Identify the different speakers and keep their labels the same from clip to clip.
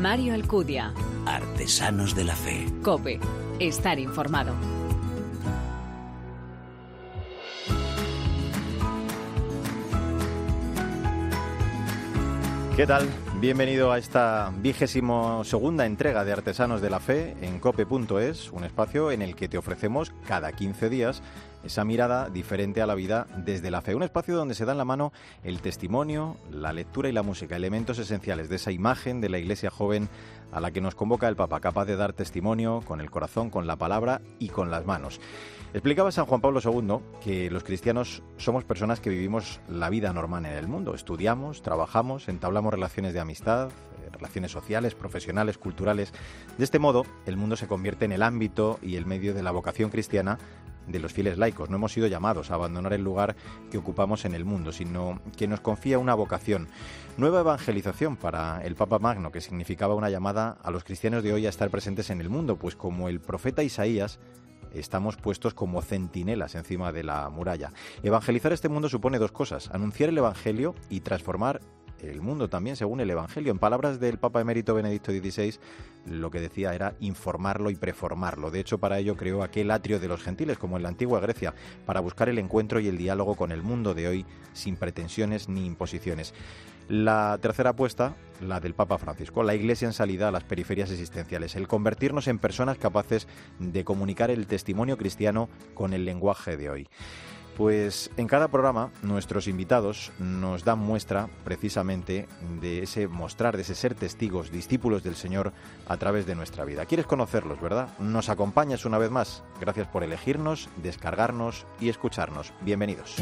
Speaker 1: Mario Alcudia.
Speaker 2: Artesanos de la Fe.
Speaker 1: Cope. Estar informado.
Speaker 3: ¿Qué tal? Bienvenido a esta vigésimo segunda entrega de Artesanos de la Fe en cope.es, un espacio en el que te ofrecemos cada 15 días esa mirada diferente a la vida desde la fe. Un espacio donde se da en la mano el testimonio, la lectura y la música, elementos esenciales de esa imagen de la iglesia joven a la que nos convoca el Papa, capaz de dar testimonio con el corazón, con la palabra y con las manos. Explicaba San Juan Pablo II que los cristianos somos personas que vivimos la vida normal en el mundo. Estudiamos, trabajamos, entablamos relaciones de amistad, eh, relaciones sociales, profesionales, culturales. De este modo, el mundo se convierte en el ámbito y el medio de la vocación cristiana de los fieles laicos. No hemos sido llamados a abandonar el lugar que ocupamos en el mundo, sino que nos confía una vocación. Nueva evangelización para el Papa Magno, que significaba una llamada a los cristianos de hoy a estar presentes en el mundo, pues como el profeta Isaías estamos puestos como centinelas encima de la muralla. Evangelizar este mundo supone dos cosas, anunciar el Evangelio y transformar el mundo también según el Evangelio. En palabras del Papa emérito Benedicto XVI, lo que decía era informarlo y preformarlo. De hecho, para ello creó aquel atrio de los gentiles, como en la antigua Grecia, para buscar el encuentro y el diálogo con el mundo de hoy sin pretensiones ni imposiciones. La tercera apuesta, la del Papa Francisco, la Iglesia en salida a las periferias existenciales, el convertirnos en personas capaces de comunicar el testimonio cristiano con el lenguaje de hoy. Pues en cada programa nuestros invitados nos dan muestra precisamente de ese mostrar, de ese ser testigos, discípulos del Señor a través de nuestra vida. ¿Quieres conocerlos, verdad? ¿Nos acompañas una vez más? Gracias por elegirnos, descargarnos y escucharnos. Bienvenidos.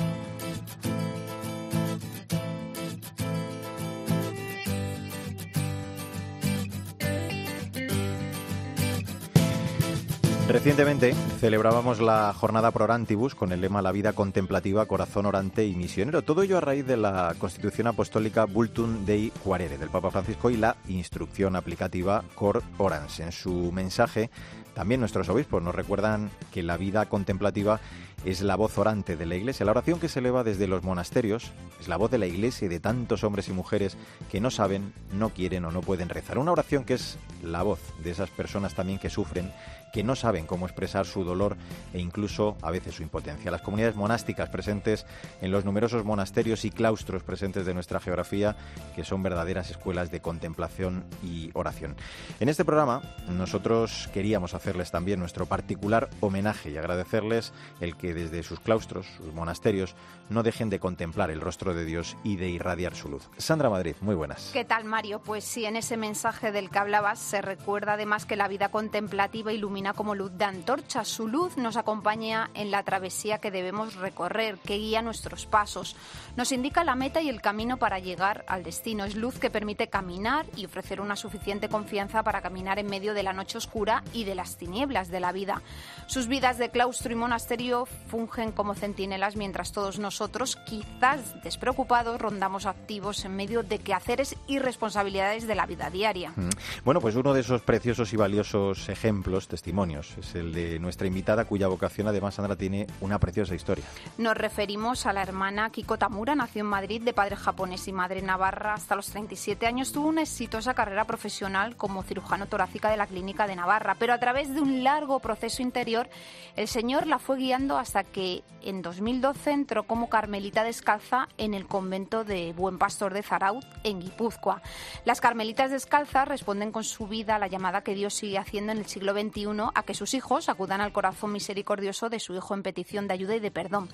Speaker 3: Recientemente celebrábamos la jornada Prorantibus con el lema La vida contemplativa, corazón orante y misionero. Todo ello a raíz de la Constitución Apostólica Bultum Dei Quarere del Papa Francisco y la instrucción aplicativa Cor Orans. En su mensaje, también nuestros obispos nos recuerdan que la vida contemplativa es la voz orante de la Iglesia. La oración que se eleva desde los monasterios es la voz de la Iglesia y de tantos hombres y mujeres que no saben, no quieren o no pueden rezar. Una oración que es la voz de esas personas también que sufren que no saben cómo expresar su dolor e incluso a veces su impotencia. Las comunidades monásticas presentes en los numerosos monasterios y claustros presentes de nuestra geografía, que son verdaderas escuelas de contemplación y oración. En este programa nosotros queríamos hacerles también nuestro particular homenaje y agradecerles el que desde sus claustros, sus monasterios, no dejen de contemplar el rostro de Dios y de irradiar su luz. Sandra Madrid, muy buenas.
Speaker 4: ¿Qué tal, Mario? Pues sí, en ese mensaje del que hablabas se recuerda además que la vida contemplativa ilumina como luz de antorcha. Su luz nos acompaña en la travesía que debemos recorrer, que guía nuestros pasos. Nos indica la meta y el camino para llegar al destino. Es luz que permite caminar y ofrecer una suficiente confianza para caminar en medio de la noche oscura y de las tinieblas de la vida. Sus vidas de claustro y monasterio fungen como centinelas mientras todos nosotros, quizás despreocupados, rondamos activos en medio de quehaceres y responsabilidades de la vida diaria.
Speaker 3: Mm. Bueno, pues uno de esos preciosos y valiosos ejemplos, testimonios, es el de nuestra invitada cuya vocación además, Sandra, tiene una preciosa historia.
Speaker 4: Nos referimos a la hermana Kiko Tamura, nació en Madrid de padre japonés y madre navarra. Hasta los 37 años tuvo una exitosa carrera profesional como cirujano torácica de la clínica de Navarra, pero a través de un largo proceso interior, el Señor la fue guiando hasta que en 2012 entró como carmelita descalza en el convento de Buen Pastor de Zaraut, en Guipúzcoa. Las carmelitas descalzas responden con su vida a la llamada que Dios sigue haciendo en el siglo XXI a que sus hijos acudan al corazón misericordioso de su Hijo en petición de ayuda y de perdón.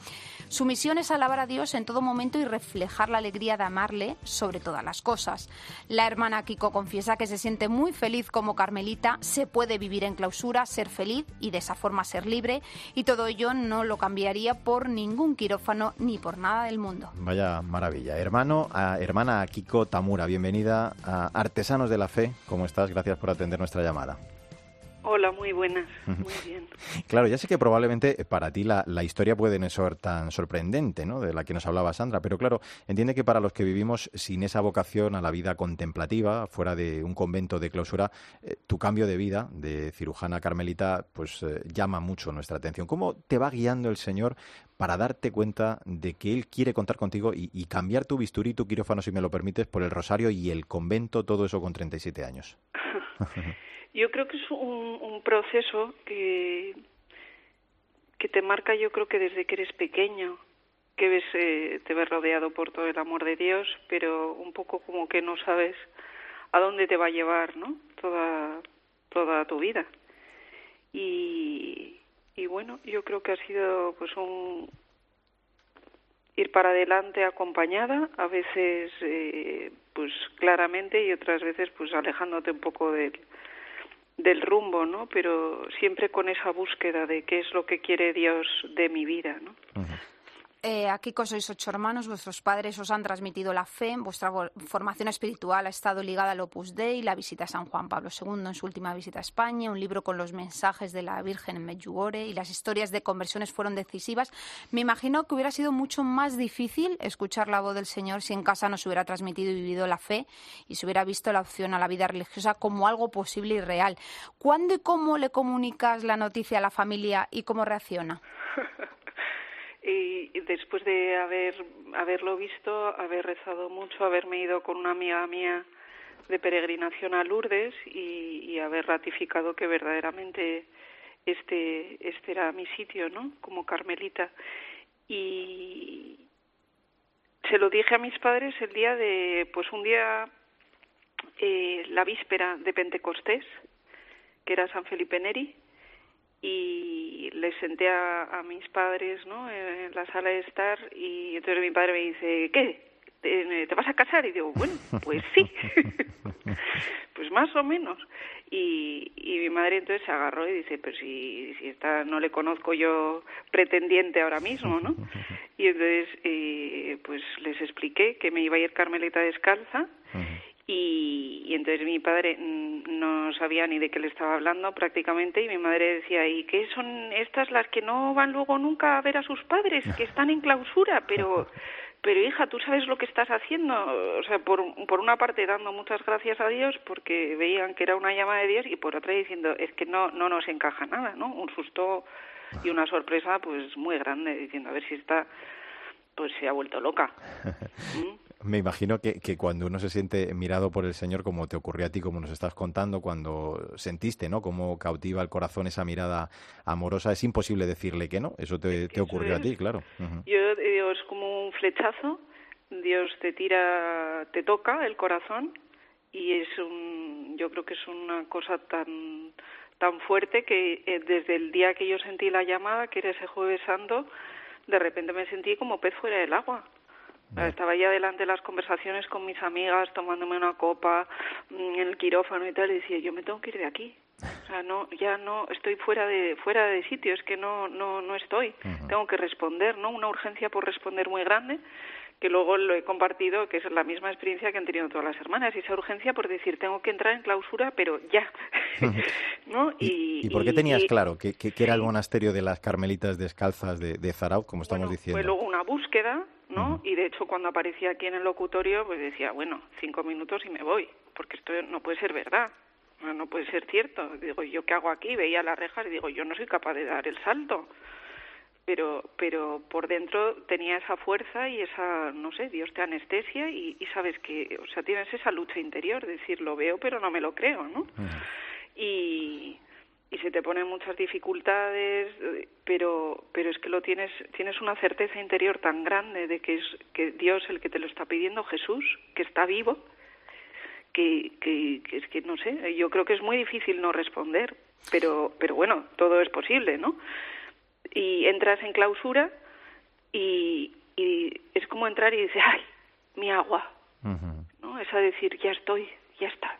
Speaker 4: Su misión es alabar a Dios en todo momento y reflejar la alegría de amarle sobre todas las cosas. La hermana Kiko confiesa que se siente muy feliz como carmelita, se puede vivir en clausura, ser feliz y de esa forma ser libre, y todo ello no lo cambiaría por ningún quirófano ni por nada del mundo.
Speaker 3: Vaya maravilla. Hermano, hermana Kiko Tamura, bienvenida a Artesanos de la Fe. ¿Cómo estás? Gracias por atender nuestra llamada.
Speaker 5: Hola, muy buenas. Muy bien.
Speaker 3: Claro, ya sé que probablemente para ti la, la, historia puede no ser tan sorprendente, ¿no? De la que nos hablaba Sandra, pero claro, entiende que para los que vivimos sin esa vocación a la vida contemplativa, fuera de un convento de clausura, eh, tu cambio de vida de cirujana carmelita, pues eh, llama mucho nuestra atención. ¿Cómo te va guiando el Señor para darte cuenta de que Él quiere contar contigo y, y cambiar tu bisturí, tu quirófano, si me lo permites, por el rosario y el convento, todo eso con 37 años?
Speaker 5: yo creo que es un, un proceso que, te marca, yo creo que desde que eres pequeño, que ves, eh, te ves rodeado por todo el amor de Dios, pero un poco como que no sabes a dónde te va a llevar, ¿no? Toda, toda tu vida. Y, y bueno, yo creo que ha sido pues un ir para adelante acompañada, a veces eh, pues claramente y otras veces pues alejándote un poco del, del rumbo, ¿no? Pero siempre con esa búsqueda de qué es lo que quiere Dios de mi vida, ¿no?
Speaker 4: Eh, aquí sois ocho hermanos, vuestros padres os han transmitido la fe, vuestra formación espiritual ha estado ligada al Opus Dei, la visita a San Juan Pablo II en su última visita a España, un libro con los mensajes de la Virgen en Medjugorje y las historias de conversiones fueron decisivas. Me imagino que hubiera sido mucho más difícil escuchar la voz del Señor si en casa no se hubiera transmitido y vivido la fe y se hubiera visto la opción a la vida religiosa como algo posible y real. ¿Cuándo y cómo le comunicas la noticia a la familia y cómo reacciona?
Speaker 5: y después de haber haberlo visto, haber rezado mucho, haberme ido con una amiga mía de peregrinación a Lourdes y, haber ratificado que verdaderamente este este era mi sitio, ¿no? Como carmelita y se lo dije a mis padres el día de pues un día eh, la víspera de Pentecostés que era San Felipe Neri y les senté a, mis padres ¿no? en la sala de estar y entonces mi padre me dice, ¿qué? ¿Te, vas a casar? Y digo, bueno, pues sí, pues más o menos. Y, y mi madre entonces se agarró y dice, pero si, si esta no le conozco yo pretendiente ahora mismo, ¿no? Y entonces eh, pues les expliqué que me iba a ir Carmelita descalza y, entonces mi padre no sabía ni de qué le estaba hablando prácticamente y mi madre decía, ¿y qué son estas las que no van luego nunca a ver a sus padres, que están en clausura? Pero, pero hija, tú sabes lo que estás haciendo. O sea, por, por una parte dando muchas gracias a Dios porque veían que era una llama de Dios y por otra diciendo, es que no, no nos encaja nada, ¿no? Un susto y una sorpresa pues muy grande diciendo, a ver si está pues se ha vuelto loca.
Speaker 3: ¿Mm? Me imagino que, que, cuando uno se siente mirado por el Señor, como te ocurrió a ti, como nos estás contando, cuando sentiste, ¿no? Cómo cautiva el corazón esa mirada amorosa, es imposible decirle que no. Eso te, te ocurrió a ti, claro.
Speaker 5: Yo digo, es como un flechazo. Dios te tira, te toca el corazón y es un, yo creo que es una cosa tan tan fuerte que eh, desde el día que yo sentí la llamada, que era ese jueves santo, de repente me sentí como pez fuera del agua. Estaba ya delante de las conversaciones con mis amigas, tomándome una copa mm, en el quirófano y tal, y decía, yo me tengo que ir de aquí. O sea, no, ya no, estoy fuera de, fuera de sitio, es que no, no, no estoy. Tengo que responder, ¿no? Una urgencia por responder muy grande que luego lo he compartido, que es la misma experiencia que han tenido todas las hermanas, y esa urgencia por decir, tengo que entrar en clausura, pero ya. ¿no?
Speaker 3: Y, por qué tenías claro que, que, era el monasterio de las Carmelitas Descalzas de, de como estamos diciendo?
Speaker 5: Fue luego una búsqueda, ¿no? Y de hecho, cuando aparecía aquí en el locutorio, pues decía, bueno, cinco minutos y me voy, porque esto no puede ser verdad. No puede ser cierto. Digo, ¿yo qué hago aquí? Veía las rejas y digo, yo no soy capaz de dar el salto pero pero por dentro tenía esa fuerza y esa no sé Dios te anestesia y, sabes que o sea tienes esa lucha interior decir lo veo pero no me lo creo no y y se te ponen muchas dificultades pero pero es que lo tienes tienes una certeza interior tan grande de que es que Dios el que te lo está pidiendo Jesús que está vivo que, que, que es que no sé yo creo que es muy difícil no responder pero pero bueno todo es posible no y entras en clausura y, y es como entrar y dices, ay, mi agua, ¿no? Es a decir, ya estoy, ya está.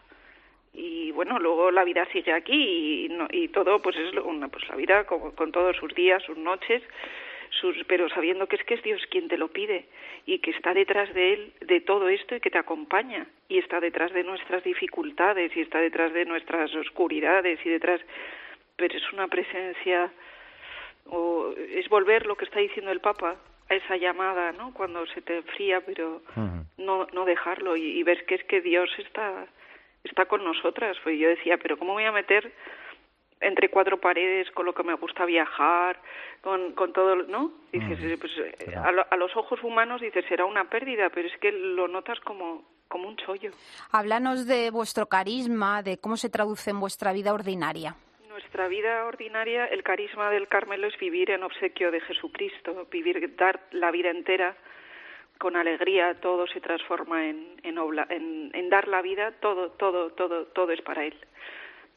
Speaker 5: Y bueno, luego la vida sigue aquí y, no, y todo, pues es una, pues la vida con, con todos sus días, sus noches, sus, pero sabiendo que es que es Dios quien te lo pide y que está detrás de él, de todo esto y que te acompaña y está detrás de nuestras dificultades y está detrás de nuestras oscuridades y detrás, pero es una presencia o es volver lo que está diciendo el Papa a esa llamada, ¿no? Cuando se te enfría, pero no no dejarlo y, ves que es que Dios está está con nosotras. Pues yo decía, pero cómo voy a meter entre cuatro paredes con lo que me gusta viajar, con, con todo, ¿no? Dices, pues a, a, los ojos humanos dices será una pérdida, pero es que lo notas como como un chollo.
Speaker 4: Háblanos de vuestro carisma, de cómo se traduce en vuestra vida ordinaria.
Speaker 5: Nuestra vida ordinaria, el carisma del Carmelo es vivir en obsequio de Jesucristo, vivir, dar la vida entera con alegría, todo se transforma en, dar la vida, todo, todo, todo, todo es para Él.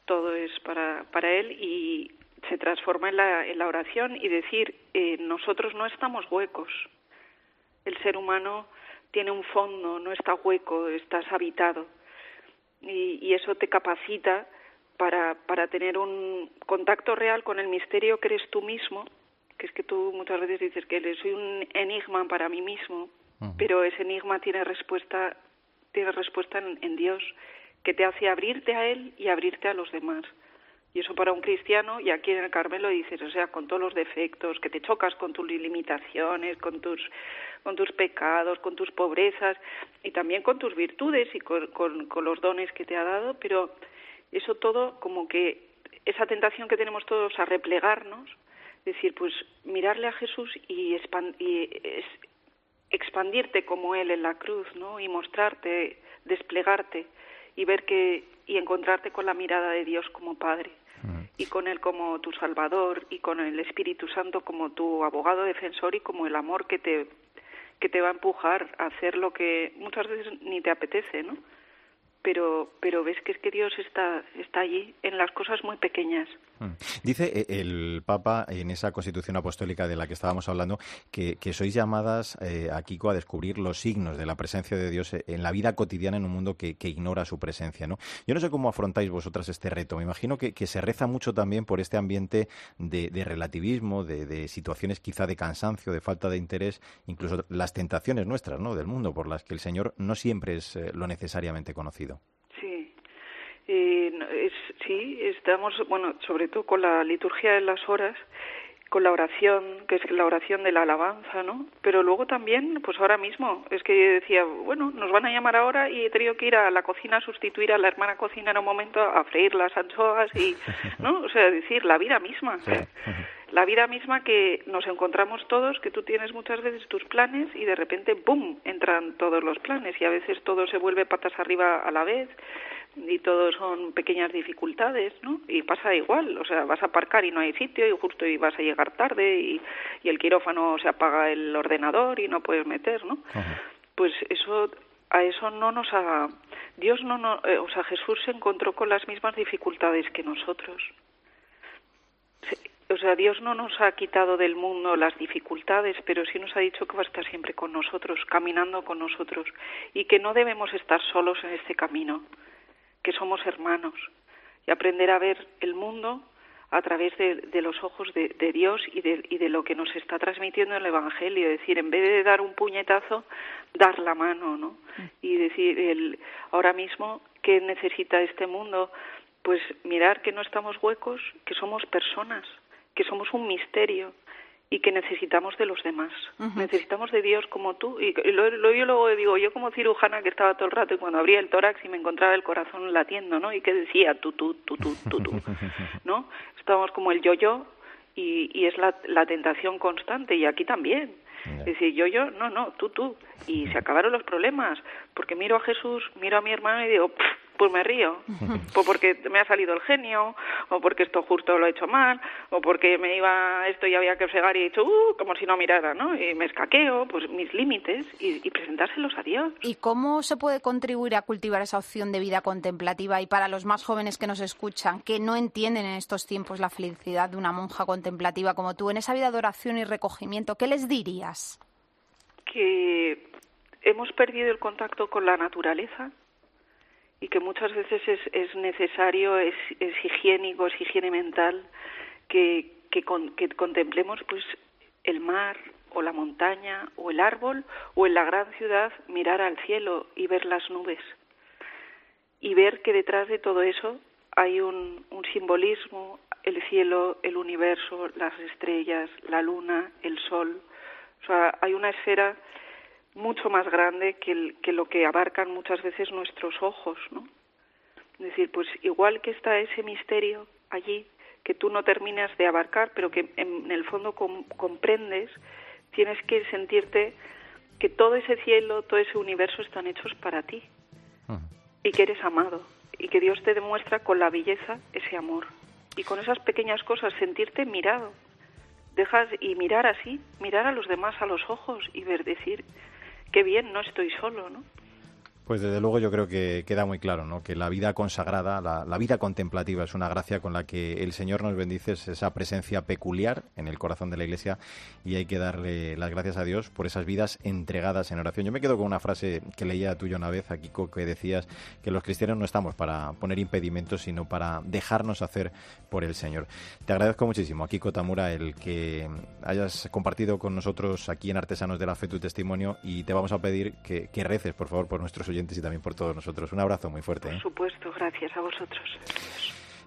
Speaker 5: Todo es para, para Él y se transforma en la, en la oración y decir, eh, nosotros no estamos huecos. El ser humano tiene un fondo, no está hueco, estás habitado. Y, y eso te capacita para, para tener un contacto real con el misterio que eres tú mismo, que es que tú muchas veces dices que soy un enigma para mí mismo, pero ese enigma tiene respuesta, tiene respuesta en, Dios, que te hace abrirte a Él y abrirte a los demás. Y eso para un cristiano, y aquí en el Carmelo dices, o sea, con todos los defectos, que te chocas con tus limitaciones, con tus, con tus pecados, con tus pobrezas, y también con tus virtudes y con, con los dones que te ha dado, pero eso todo como que esa tentación que tenemos todos a replegarnos, decir, pues mirarle a Jesús y, y expandirte como él en la cruz, ¿no? Y mostrarte, desplegarte y ver que y encontrarte con la mirada de Dios como Padre y con él como tu Salvador y con el Espíritu Santo como tu abogado defensor y como el amor que te que te va a empujar a hacer lo que muchas veces ni te apetece, ¿no? pero, pero ves que es que Dios está, está allí en las cosas muy pequeñas.
Speaker 3: Mm. Dice eh, el Papa en esa constitución apostólica de la que estábamos hablando que, sois llamadas eh, a descubrir los signos de la presencia de Dios en la vida cotidiana en un mundo que, ignora su presencia. ¿no? Yo no sé cómo afrontáis vosotras este reto. Me imagino que, se reza mucho también por este ambiente de, relativismo, de, situaciones quizá de cansancio, de falta de interés, incluso las tentaciones nuestras ¿no? del mundo por las que el Señor no siempre es eh, lo necesariamente conocido.
Speaker 5: Eh, sí, estamos, bueno, sobre todo con la liturgia de las horas, con la oración, que es la oración de la alabanza, ¿no? Pero luego también, pues ahora mismo, es que decía, bueno, nos van a llamar ahora y he tenido que ir a la cocina a sustituir a la hermana cocina en un momento a freír las anchoas y, ¿no? O sea, decir, la vida misma. La vida misma que nos encontramos todos, que tú tienes muchas veces tus planes y de repente, ¡bum!, entran todos los planes y a veces todo se vuelve patas arriba a la vez y todo son pequeñas dificultades, ¿no? Y pasa igual, o sea, vas a aparcar y no hay sitio y justo y vas a llegar tarde y, y el quirófano se apaga el ordenador y no puedes meter, ¿no? Pues eso a eso no nos ha Dios no, no eh, o sea, Jesús se encontró con las mismas dificultades que nosotros. o sea, Dios no nos ha quitado del mundo las dificultades, pero sí nos ha dicho que va a estar siempre con nosotros, caminando con nosotros, y que no debemos estar solos en este camino, que somos hermanos y aprender a ver el mundo a través de, los ojos de, Dios y de, y de, lo que nos está transmitiendo el Evangelio. Es decir, en vez de dar un puñetazo, dar la mano, ¿no? Y decir, el, ahora mismo, ¿qué necesita este mundo? Pues mirar que no estamos huecos, que somos personas, que somos un misterio, y que necesitamos de los demás. Necesitamos de Dios como tú. Y, lo, yo luego digo, yo como cirujana que estaba todo el rato y cuando abría el tórax y me encontraba el corazón latiendo, ¿no? Y que decía tú, tú, tú, tú, tú, tú, ¿no? Estábamos como el yo-yo y, y es la, la tentación constante y aquí también. Es decir, yo, yo, no, no, tú, tú. Y se acabaron los problemas, porque miro a Jesús, miro a mi hermano y digo, pues me río. Pues porque me ha salido el genio, o porque esto justo lo he hecho mal, o porque me iba esto y había que fregar y he dicho, uh, como si no mirara, ¿no? Y me escaqueo, pues mis límites y, presentárselos a Dios.
Speaker 4: ¿Y cómo se puede contribuir a cultivar esa opción de vida contemplativa? Y para los más jóvenes que nos escuchan, que no entienden en estos tiempos la felicidad de una monja contemplativa como tú, en esa vida de oración y recogimiento, ¿qué les dirías?
Speaker 5: Que hemos perdido el contacto con la naturaleza y que muchas veces es, es necesario, es, es, higiénico, es higiene mental, que, que, que contemplemos pues el mar o la montaña o el árbol o en la gran ciudad mirar al cielo y ver las nubes y ver que detrás de todo eso hay un, un simbolismo, el cielo, el universo, las estrellas, la luna, el sol. O sea, hay una esfera mucho más grande que, que lo que abarcan muchas veces nuestros ojos, ¿no? Es decir, pues igual que está ese misterio allí que tú no terminas de abarcar, pero que en, el fondo comprendes, tienes que sentirte que todo ese cielo, todo ese universo están hechos para ti y que eres amado y que Dios te demuestra con la belleza ese amor y con esas pequeñas cosas sentirte mirado. Dejas y mirar así, mirar a los demás a los ojos y ver decir, qué bien, no estoy solo, ¿no?
Speaker 3: Pues desde luego yo creo que queda muy claro, ¿no? Que la vida consagrada, la, vida contemplativa es una gracia con la que el Señor nos bendice, esa presencia peculiar en el corazón de la Iglesia y hay que darle las gracias a Dios por esas vidas entregadas en oración. Yo me quedo con una frase que leía tuyo una vez, aquí que decías que los cristianos no estamos para poner impedimentos, sino para dejarnos hacer por el Señor. Te agradezco muchísimo, Kiko Tamura, el que hayas compartido con nosotros aquí en Artesanos de la Fe tu testimonio y te vamos a pedir que, que reces, por favor, por nuestros y también por todos nosotros. Un abrazo muy fuerte.
Speaker 5: Por ¿eh? supuesto, gracias a vosotros.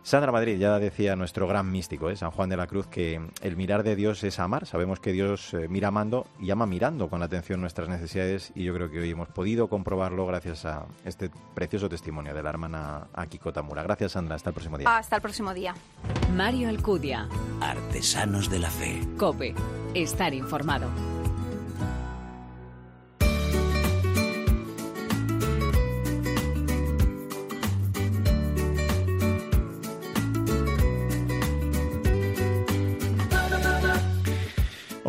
Speaker 3: Sandra Madrid, ya decía nuestro gran místico, ¿eh? San Juan de la Cruz, que el mirar de Dios es amar. Sabemos que Dios eh, mira amando y ama mirando con atención nuestras necesidades y yo creo que hoy hemos podido comprobarlo gracias a este precioso testimonio de la hermana Akiko Tamura. Gracias, Sandra. Hasta el próximo día.
Speaker 4: Hasta el próximo día.
Speaker 1: Mario Alcudia.
Speaker 2: Artesanos de la Fe.
Speaker 1: Cope. Estar informado.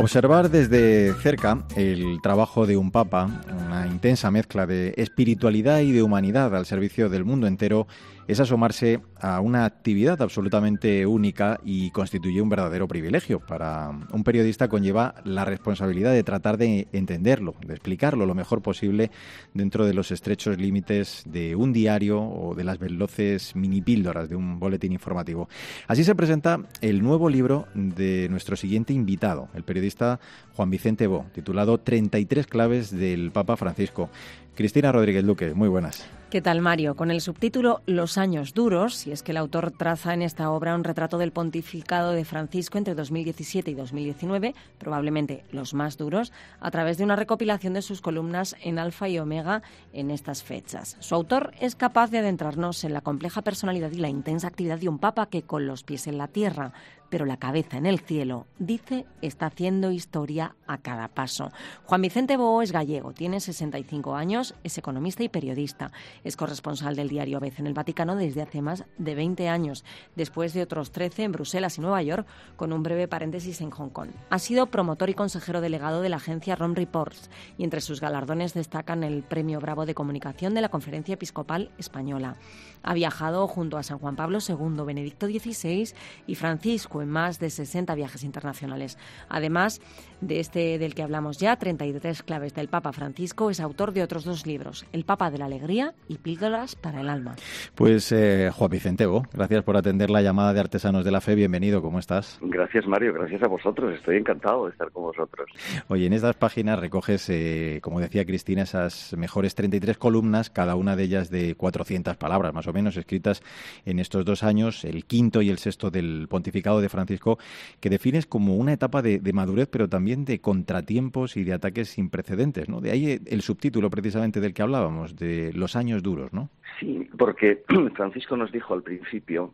Speaker 3: Observar desde cerca el trabajo de un papa, una intensa mezcla de espiritualidad y de humanidad al servicio del mundo entero, es asomarse a una actividad absolutamente única y constituye un verdadero privilegio. Para un periodista conlleva la responsabilidad de tratar de entenderlo, de explicarlo lo mejor posible dentro de los estrechos límites de un diario o de las veloces mini píldoras de un boletín informativo. Así se presenta el nuevo libro de nuestro siguiente invitado, el periodista Juan Vicente Bo, titulado 33 claves del Papa Francisco. Cristina Rodríguez Luque, muy buenas.
Speaker 6: ¿Qué tal, Mario? Con el subtítulo Los años duros, si es que el autor traza en esta obra un retrato del pontificado de Francisco entre 2017 y 2019, probablemente los más duros, a través de una recopilación de sus columnas en Alfa y Omega en estas fechas. Su autor es capaz de adentrarnos en la compleja personalidad y la intensa actividad de un papa que, con los pies en la tierra, pero la cabeza en el cielo, dice, está haciendo historia a cada paso. Juan Vicente Bo es gallego, tiene 65 años, es economista y periodista. Es corresponsal del diario ABC en el Vaticano desde hace más de 20 años, después de otros 13 en Bruselas y Nueva York, con un breve paréntesis en Hong Kong. Ha sido promotor y consejero delegado de la agencia ROM Reports y entre sus galardones destacan el Premio Bravo de Comunicación de la Conferencia Episcopal Española. Ha viajado junto a San Juan Pablo II, Benedicto XVI y Francisco en más de 60 viajes internacionales. Además de este del que hablamos ya, 33 claves del Papa Francisco, es autor de otros dos libros, El Papa de la Alegría y Píldoras para el Alma.
Speaker 3: Pues eh, Juan Vicente gracias por atender la llamada de Artesanos de la Fe. Bienvenido, ¿cómo estás?
Speaker 7: Gracias, Mario. Gracias a vosotros. Estoy encantado de estar con vosotros.
Speaker 3: Oye, en estas páginas recoges, eh, como decía Cristina, esas mejores 33 columnas, cada una de ellas de 400 palabras, más o menos, escritas en estos dos años, el quinto y el sexto del pontificado de Francisco, que defines como una etapa de, madurez, pero también de contratiempos y de ataques sin precedentes, ¿no? De ahí el subtítulo precisamente del que hablábamos, de los años duros, ¿no?
Speaker 7: Sí, porque Francisco nos dijo al principio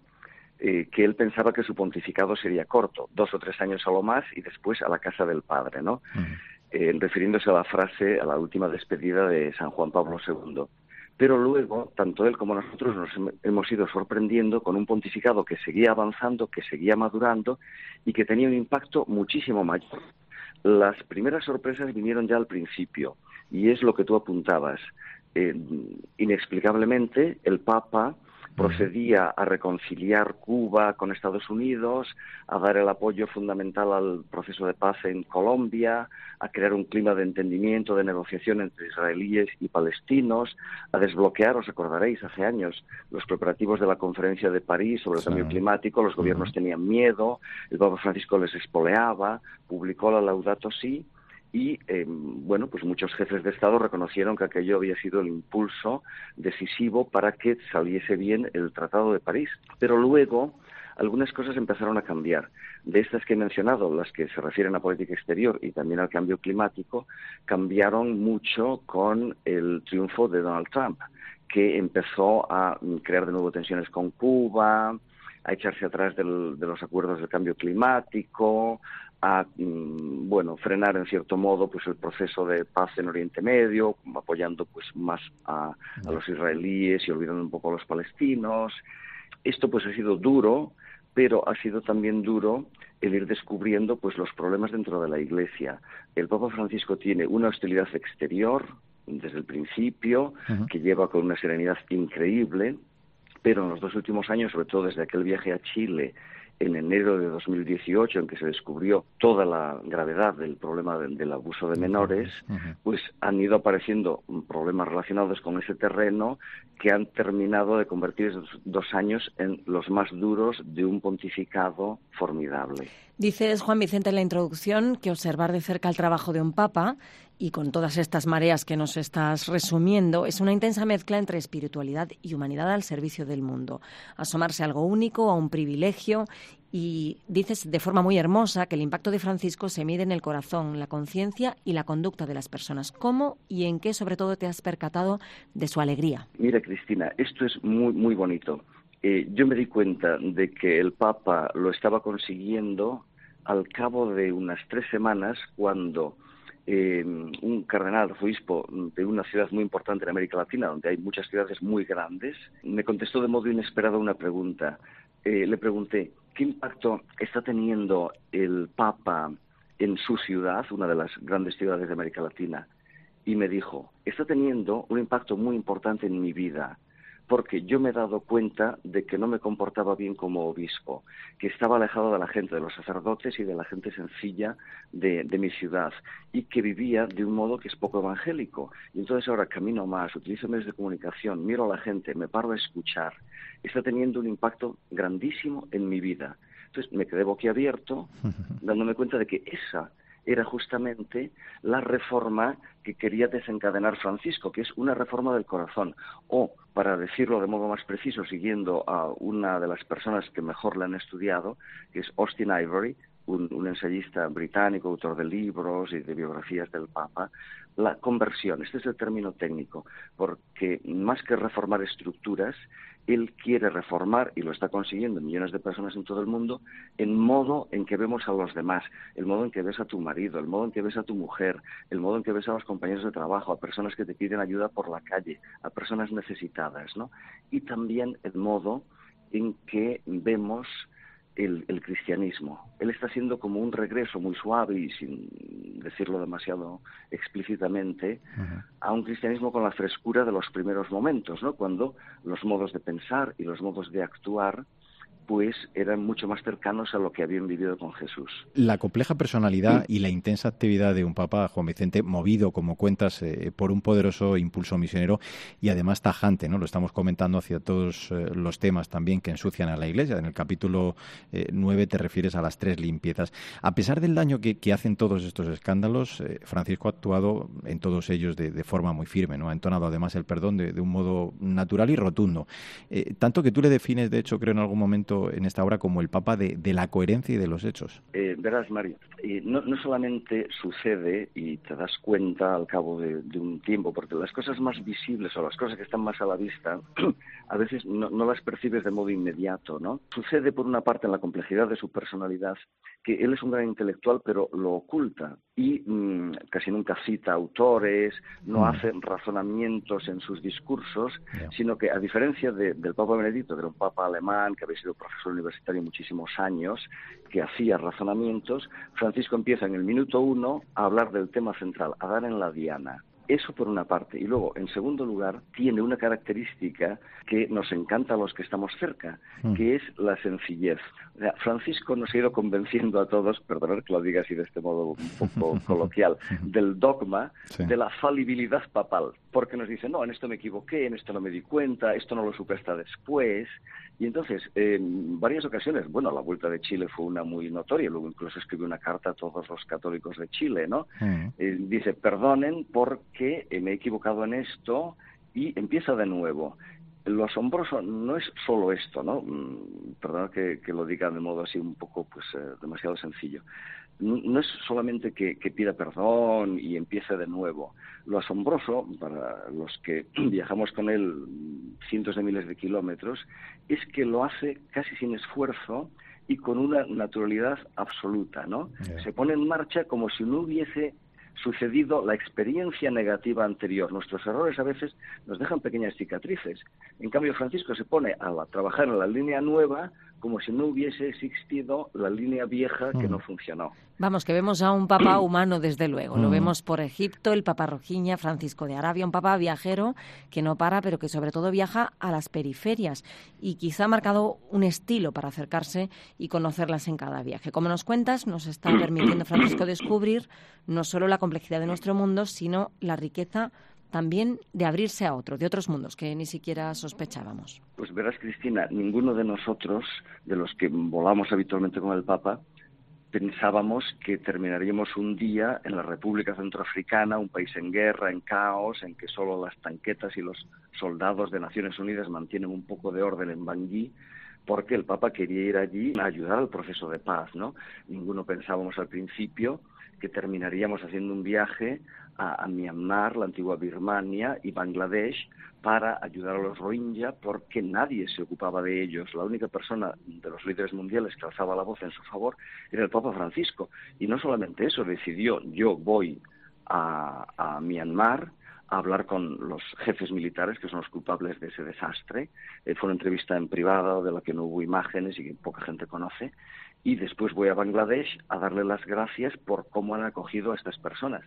Speaker 7: eh, que él pensaba que su pontificado sería corto, dos o tres años a lo más, y después a la casa del Padre, ¿no? Eh, refiriéndose a la frase, a la última despedida de San Juan Pablo II pero luego tanto él como nosotros nos hemos ido sorprendiendo con un pontificado que seguía avanzando, que seguía madurando y que tenía un impacto muchísimo mayor. Las primeras sorpresas vinieron ya al principio y es lo que tú apuntabas. Eh, inexplicablemente el Papa procedía a reconciliar Cuba con Estados Unidos, a dar el apoyo fundamental al proceso de paz en Colombia, a crear un clima de entendimiento, de negociación entre israelíes y palestinos, a desbloquear, os acordaréis, hace años los preparativos de la conferencia de París sobre el cambio climático, los gobiernos tenían miedo, el Papa Francisco les espoleaba, publicó la Laudato Si, y eh, bueno pues muchos jefes de estado reconocieron que aquello había sido el impulso decisivo para que saliese bien el Tratado de París pero luego algunas cosas empezaron a cambiar. De estas que he mencionado, las que se refieren a política exterior y también al cambio climático, cambiaron mucho con el triunfo de Donald Trump, que empezó a crear de nuevo tensiones con Cuba, a echarse atrás de los acuerdos de cambio climático, a mm, bueno frenar en cierto modo pues el proceso de paz en Oriente Medio apoyando pues más a, a, los israelíes y olvidando un poco a los palestinos. Esto pues ha sido duro pero ha sido también duro el ir descubriendo pues los problemas dentro de la Iglesia. El Papa Francisco tiene una hostilidad exterior desde el principio que lleva con una serenidad increíble pero en los dos últimos años sobre todo desde aquel viaje a Chile en enero de 2018, en que se descubrió toda la gravedad del problema del, abuso de menores, pues han ido apareciendo problemas relacionados con ese terreno que han terminado de convertir esos dos años en los más duros de un pontificado formidable.
Speaker 6: Dices, Juan Vicente, en la introducción que observar de cerca el trabajo de un papa y con todas estas mareas que nos estás resumiendo, es una intensa mezcla entre espiritualidad y humanidad al servicio del mundo. Asomarse a algo único, a un privilegio y dices de forma muy hermosa que el impacto de Francisco se mide en el corazón, la conciencia y la conducta de las personas. ¿Cómo y en qué sobre todo te has percatado de su alegría?
Speaker 7: Mira, Cristina, esto es muy, muy bonito. Eh, yo me di cuenta de que el Papa lo estaba consiguiendo al cabo de unas tres semanas cuando eh, un cardenal obispo de una ciudad muy importante en América Latina, donde hay muchas ciudades muy grandes, me contestó de modo inesperado una pregunta. Eh, le pregunté, ¿qué impacto está teniendo el Papa en su ciudad, una de las grandes ciudades de América Latina? Y me dijo, está teniendo un impacto muy importante en mi vida porque yo me he dado cuenta de que no me comportaba bien como obispo, que estaba alejado de la gente, de los sacerdotes y de la gente sencilla de, mi ciudad, y que vivía de un modo que es poco evangélico. Y entonces ahora camino más, utilizo medios de comunicación, miro a la gente, me paro a escuchar. Está teniendo un impacto grandísimo en mi vida. Entonces me quedé boquiabierto, dándome cuenta de que esa era justamente la reforma que quería desencadenar Francisco, que es una reforma del corazón, o, para decirlo de modo más preciso, siguiendo a una de las personas que mejor la han estudiado, que es Austin Ivory, un, un, ensayista británico, autor de libros y de biografías del Papa, la conversión, este es el término técnico, porque más que reformar estructuras, él quiere reformar, y lo está consiguiendo millones de personas en todo el mundo, el modo en que vemos a los demás, el modo en que ves a tu marido, el modo en que ves a tu mujer, el modo en que ves a los compañeros de trabajo, a personas que te piden ayuda por la calle, a personas necesitadas, ¿no? Y también el modo en que vemos el, cristianismo. Él está haciendo como un regreso muy suave y sin decirlo demasiado explícitamente a un cristianismo con la frescura de los primeros momentos, ¿no? Cuando los modos de pensar y los modos de actuar pues eran mucho más cercanos a lo que habían vivido con Jesús.
Speaker 3: La compleja personalidad y la intensa actividad de un Papa, Juan Vicente, movido, como cuentas, eh, por un poderoso impulso misionero y además tajante, ¿no? Lo estamos comentando hacia todos eh, los temas también que ensucian a la Iglesia. En el capítulo 9 eh, te refieres a las tres limpiezas. A pesar del daño que, hacen todos estos escándalos, Francisco ha actuado en todos ellos de, forma muy firme, ¿no? Ha entonado además el perdón de, de un modo natural y rotundo. tanto que tú le defines, de hecho, creo en algún momento en esta obra como el Papa de, la coherencia y de los hechos.
Speaker 7: Eh, verás, Mario, no, solamente sucede y te das cuenta al cabo de, un tiempo, porque las cosas más visibles o las cosas que están más a la vista, a veces no, las percibes de modo inmediato, ¿no? Sucede, por una parte, en la complejidad de su personalidad, que él es un gran intelectual, pero lo oculta y mm, casi nunca cita autores, no mm. hace razonamientos en sus discursos, sino que, a diferencia del Papa Benedicto, que era un Papa alemán que había sido profesor universitario muchísimos años, que hacía razonamientos, Francisco empieza en el minuto uno a hablar del tema central, a dar en la diana. Eso por una parte. Y luego, en segundo lugar, tiene una característica que nos encanta a los que estamos cerca, mm. que es la sencillez. Francisco nos ha ido convenciendo a todos, perdonad que lo diga así de este modo un poco coloquial, del dogma de la falibilidad papal. Porque nos dice, no, en esto me equivoqué, en esto no me di cuenta, esto no lo supe hasta después. Y entonces, en varias ocasiones, bueno, la vuelta de Chile fue una muy notoria, luego incluso escribió una carta a todos los católicos de Chile, ¿no? Mm. Eh, dice, perdonen porque me he equivocado en esto y empieza de nuevo lo asombroso no es solo esto, ¿no? Mm, Perdón que, lo diga de modo así un poco, pues, eh, demasiado sencillo. No es solamente que, pida perdón y empiece de nuevo. Lo asombroso, para los que viajamos con él cientos de miles de kilómetros, es que lo hace casi sin esfuerzo y con una naturalidad absoluta, ¿no? Se pone en marcha como si no hubiese sucedido la experiencia negativa anterior. Nuestros errores a veces nos dejan pequeñas cicatrices. En cambio, Francisco se pone a trabajar en la línea nueva como si no hubiese existido la línea vieja que mm. no funcionó.
Speaker 6: Vamos, que vemos a un papa humano, desde luego. Lo mm. vemos por Egipto, el papa Rojiña, Francisco de Arabia, un papa viajero que no para, pero que sobre todo viaja a las periferias y quizá ha marcado un estilo para acercarse y conocerlas en cada viaje. Como nos cuentas, nos está permitiendo Francisco descubrir no solo la complejidad de nuestro mundo, sino la riqueza también de abrirse a otro, de otros mundos que ni siquiera sospechábamos.
Speaker 7: Pues verás, Cristina, ninguno de nosotros, de los que volamos habitualmente con el Papa, pensábamos que terminaríamos un día en la República Centroafricana, un país en guerra, en caos, en que solo las tanquetas y los soldados de Naciones Unidas mantienen un poco de orden en Bangui, porque el Papa quería ir allí a ayudar al proceso de paz, ¿no? Ninguno pensábamos al principio que terminaríamos haciendo un viaje a, Myanmar, la antigua Birmania y Bangladesh para ayudar a los Rohingya porque nadie se ocupaba de ellos. La única persona de los líderes mundiales que alzaba la voz en su favor era el Papa Francisco. Y no solamente eso, decidió yo voy a, Myanmar a hablar con los jefes militares que son los culpables de ese desastre. Eh, fue una entrevista en privado de la que no hubo imágenes y que poca gente conoce y después voy a Bangladesh a darle las gracias por cómo han acogido a estas personas.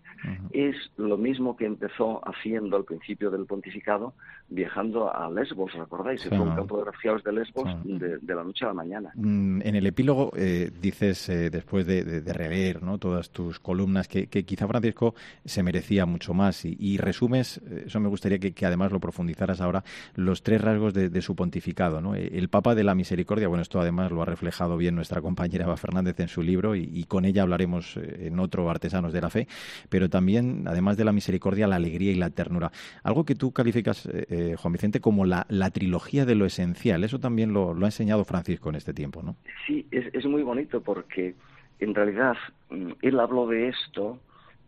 Speaker 7: Es lo mismo que empezó haciendo al principio del pontificado, viajando a Lesbos, ¿recordáis? fue un campo de refugiados de Lesbos de, la noche a la mañana.
Speaker 3: Mm, en el epílogo eh, dices, eh, después de, de, releer ¿no? todas tus columnas, que, quizá Francisco se merecía mucho más y, resumes, eh, eso me gustaría que, además lo profundizaras ahora, los tres rasgos de, su pontificado. ¿no? El Papa de la Misericordia, bueno, esto además lo ha reflejado bien nuestra compañera compañera Fernández en su libro y, con ella hablaremos eh, en otro Artesanos de la Fe, pero también, además de la misericordia, la alegría y la ternura. Algo que tú calificas, eh, eh, Juan Vicente, como la, trilogía de lo esencial. Eso también lo, ha enseñado Francisco en este tiempo, ¿no?
Speaker 7: Sí, es, muy bonito porque en realidad mm, él habló de esto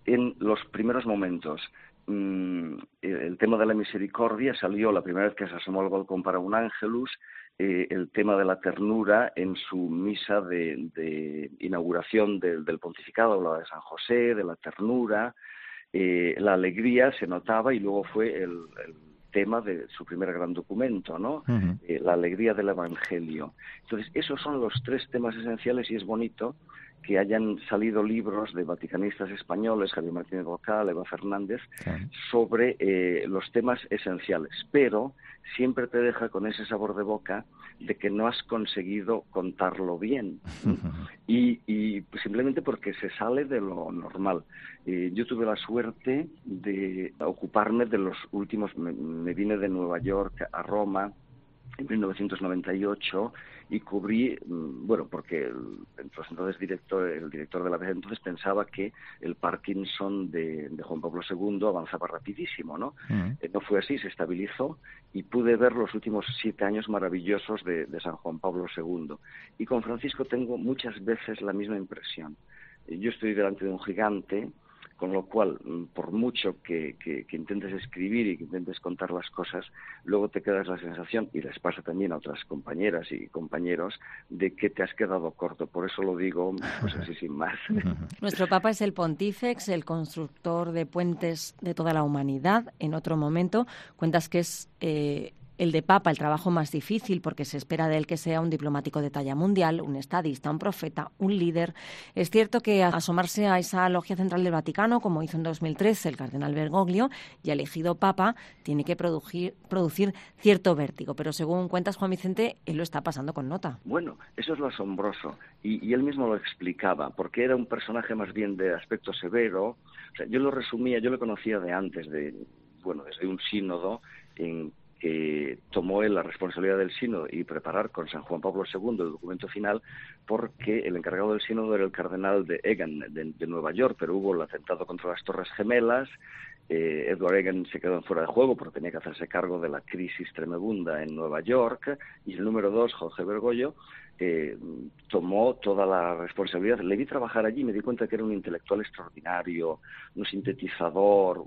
Speaker 7: en los primeros momentos mm, el tema de la misericordia salió la primera vez que se asomó al balcón para un ángelus, eh, el tema de la ternura en su misa de, inauguración del, pontificado, hablaba de San José, de la ternura, eh, la alegría se notaba y luego fue el, tema de su primer gran documento, ¿no? Eh, la alegría del Evangelio. Entonces, esos son los tres temas esenciales y es bonito que hayan salido libros de vaticanistas españoles, Javier Martínez Bocal, Eva Fernández, sobre eh, los temas esenciales, pero siempre te deja con ese sabor de boca de que no has conseguido contarlo bien. Y, y simplemente porque se sale de lo normal. Eh, yo tuve la suerte de ocuparme de los últimos, me vine de Nueva York a Roma en 1998 y cubrí, mm, bueno, porque el, entonces director, el director de la vez entonces pensaba que el Parkinson de, Juan Pablo II avanzaba rapidísimo, ¿no? Eh, no fue así, se estabilizó y pude ver los últimos siete años maravillosos de, de San Juan Pablo II. Y con Francisco tengo muchas veces la misma impresión. Yo estoy delante de un gigante, con lo cual, mm, por mucho que, intentes escribir y que intentes contar las cosas, luego te quedas la sensación, y les pasa también a otras compañeras y compañeros, de que te has quedado corto. Por eso lo digo, pues así sin más.
Speaker 6: Nuestro Papa es el pontífex, el constructor de puentes de toda la humanidad. En otro momento cuentas que es eh, el de Papa, el trabajo más difícil, porque se espera de él que sea un diplomático de talla mundial, un estadista, un profeta, un líder. Es cierto que asomarse a esa logia central del Vaticano, como hizo en 2013 el cardenal Bergoglio, y elegido Papa, tiene que producir, producir cierto vértigo. Pero según cuentas, Juan Vicente, él lo está pasando con nota.
Speaker 7: Bueno, eso es lo asombroso. Y, él mismo lo explicaba, porque era un personaje más bien de aspecto severo. yo lo resumía, yo lo conocía de antes, de bueno, desde un sínodo en que tomó él la responsabilidad del sínodo y preparar con San Juan Pablo II el documento final, porque el encargado del sínodo era el cardenal de Egan, de, Nueva York, pero hubo el atentado contra las Torres Gemelas, eh, Edward Egan se quedó fuera de juego porque tenía que hacerse cargo de la crisis tremebunda en Nueva York. Y el número dos, Jorge Bergoglio, eh, tomó toda la responsabilidad. Le vi trabajar allí y me di cuenta que era un intelectual extraordinario, un sintetizador,